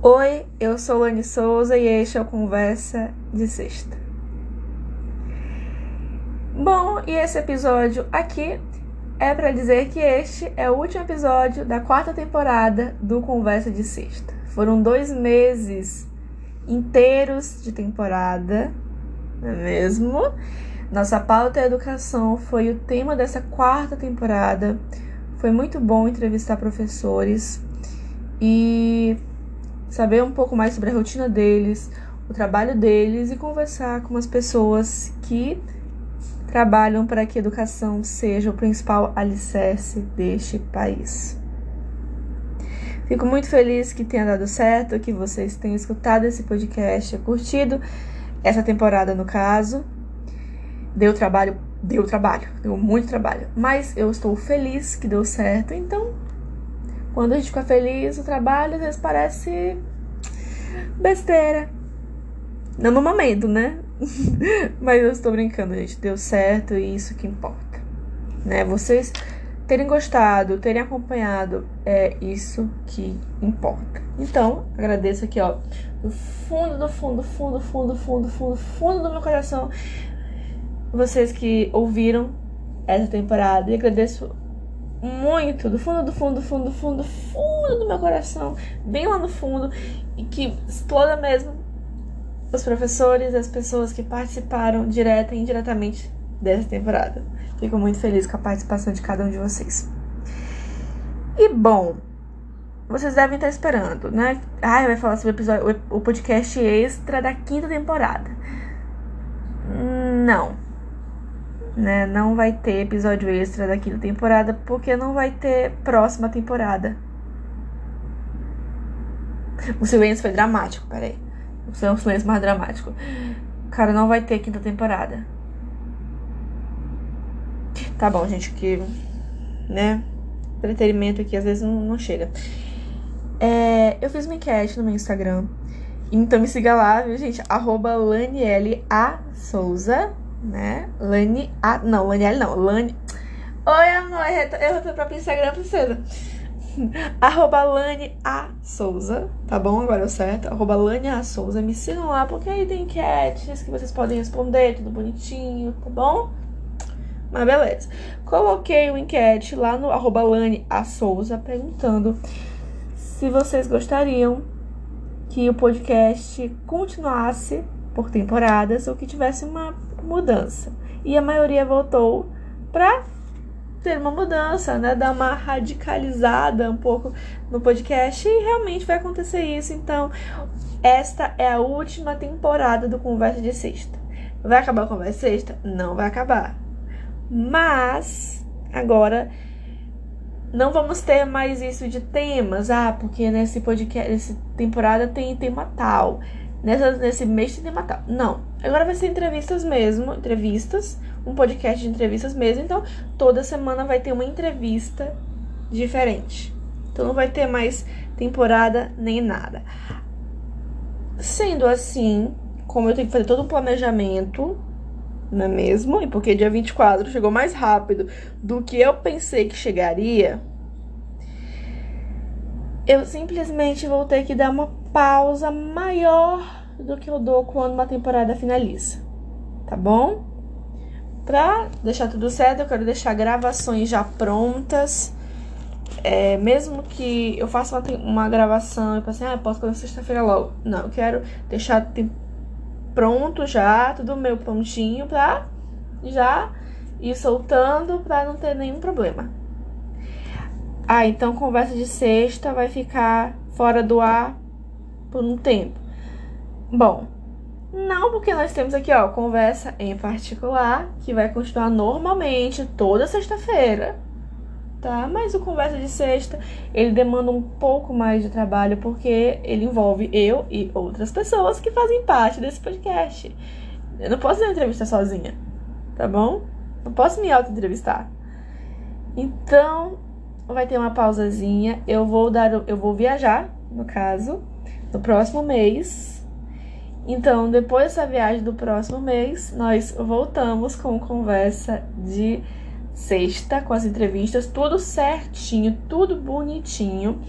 Oi, eu sou Lani Souza e este é o Conversa de Sexta. Bom, e esse episódio aqui é para dizer que este é o último episódio da quarta temporada do Conversa de Sexta. Foram dois meses inteiros de temporada, não é mesmo? Nossa pauta é educação foi o tema dessa quarta temporada. Foi muito bom entrevistar professores e saber um pouco mais sobre a rotina deles, o trabalho deles e conversar com as pessoas que trabalham para que a educação seja o principal alicerce deste país. Fico muito feliz que tenha dado certo, que vocês tenham escutado esse podcast, curtido essa temporada no caso. Deu trabalho, deu trabalho, deu muito trabalho, mas eu estou feliz que deu certo, então quando a gente fica feliz, o trabalho às vezes parece besteira. Não no momento, né? Mas eu estou brincando, gente. Deu certo e isso que importa. Né? Vocês terem gostado, terem acompanhado, é isso que importa. Então, agradeço aqui, ó, do fundo, do fundo, fundo, fundo, fundo, fundo, fundo do meu coração, vocês que ouviram essa temporada. E agradeço muito do fundo do fundo do fundo do fundo do fundo do meu coração, bem lá no fundo, e que exploda mesmo os professores, as pessoas que participaram direta e indiretamente dessa temporada. Fico muito feliz com a participação de cada um de vocês. E bom, vocês devem estar esperando, né? Ah, vai falar sobre o, episódio, o podcast extra da quinta temporada. Não né? Não vai ter episódio extra da quinta temporada porque não vai ter próxima temporada. O silêncio foi dramático, peraí. O silêncio mais dramático. Cara, não vai ter quinta temporada. Tá bom, gente, que. Né? Entretenimento aqui às vezes não, não chega. É, eu fiz uma enquete no meu Instagram. Então me siga lá, viu, gente? Arroba A. Souza né? Lani. Ah, não, Laniele não. Lani. Oi, amor. Eu vou pro próprio Instagram, princesa. Arroba Lani A Souza, tá bom? Agora é certo. Arroba Lani A Souza. Me sigam lá, porque aí tem enquetes que vocês podem responder, tudo bonitinho, tá bom? Mas beleza. Coloquei o um enquete lá no arroba Lani A Souza perguntando se vocês gostariam que o podcast continuasse por temporadas ou que tivesse uma mudança. E a maioria votou para ter uma mudança, né? Dar uma radicalizada um pouco no podcast e realmente vai acontecer isso. Então, esta é a última temporada do Conversa de Sexta. Vai acabar o Conversa de Sexta? Não vai acabar. Mas agora não vamos ter mais isso de temas, ah, porque nesse podcast, nessa temporada tem tema tal nessa, nesse mês de Natal. Não. Agora vai ser entrevistas mesmo, entrevistas, um podcast de entrevistas mesmo. Então, toda semana vai ter uma entrevista diferente. Então, não vai ter mais temporada nem nada. Sendo assim, como eu tenho que fazer todo um planejamento, não é mesmo? E porque dia 24 chegou mais rápido do que eu pensei que chegaria, eu simplesmente vou ter que dar uma pausa maior do que eu dou quando uma temporada finaliza, tá bom? Pra deixar tudo certo, eu quero deixar gravações já prontas. É, mesmo que eu faça uma, uma gravação e pense, assim, ah, posso fazer sexta-feira logo. Não, eu quero deixar pronto já, tudo meu prontinho pra já ir soltando pra não ter nenhum problema. Ah, então conversa de sexta vai ficar fora do ar por um tempo. Bom, não, porque nós temos aqui, ó, conversa em particular, que vai continuar normalmente toda sexta-feira, tá? Mas o conversa de sexta, ele demanda um pouco mais de trabalho, porque ele envolve eu e outras pessoas que fazem parte desse podcast. Eu não posso dar entrevista sozinha, tá bom? Não posso me auto-entrevistar. Então, vai ter uma pausazinha. Eu vou dar, eu vou viajar, no caso, no próximo mês. Então, depois dessa viagem do próximo mês, nós voltamos com conversa de sexta, com as entrevistas, tudo certinho, tudo bonitinho.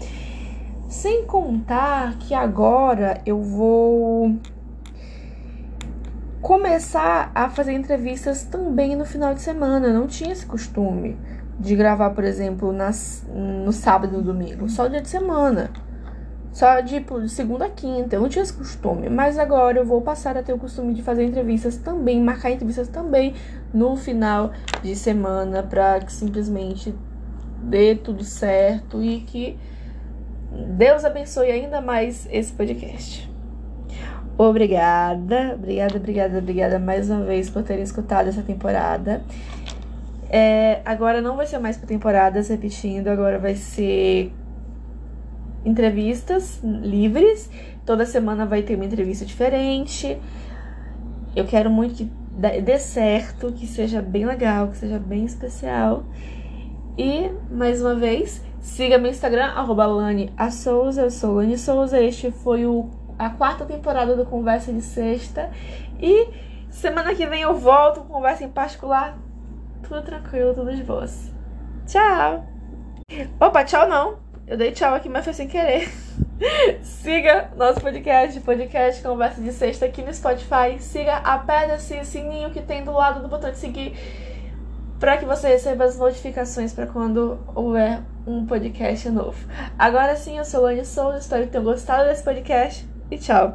Sem contar que agora eu vou começar a fazer entrevistas também no final de semana. Eu não tinha esse costume de gravar, por exemplo, nas, no sábado e no domingo, só dia de semana. Só tipo, de segunda a quinta. Eu não tinha esse costume. Mas agora eu vou passar a ter o costume de fazer entrevistas também, marcar entrevistas também no final de semana, pra que simplesmente dê tudo certo e que Deus abençoe ainda mais esse podcast. Obrigada, obrigada, obrigada, obrigada mais uma vez por terem escutado essa temporada. É, agora não vai ser mais por temporadas, repetindo, agora vai ser entrevistas livres. Toda semana vai ter uma entrevista diferente. Eu quero muito que dê certo, que seja bem legal, que seja bem especial. E, mais uma vez, siga meu Instagram, arroba Lani a Souza. Eu sou Lani Souza. Este foi o, a quarta temporada do Conversa de Sexta. E semana que vem eu volto com conversa em particular. Tudo tranquilo, tudo de boas. Tchau! Opa, tchau não! Eu dei tchau aqui, mas foi sem querer. Siga nosso podcast, podcast Conversa de Sexta aqui no Spotify. Siga, aperta-se o sininho que tem do lado do botão de seguir para que você receba as notificações para quando houver um podcast novo. Agora sim, eu sou Lani Souza, espero que tenham gostado desse podcast e tchau!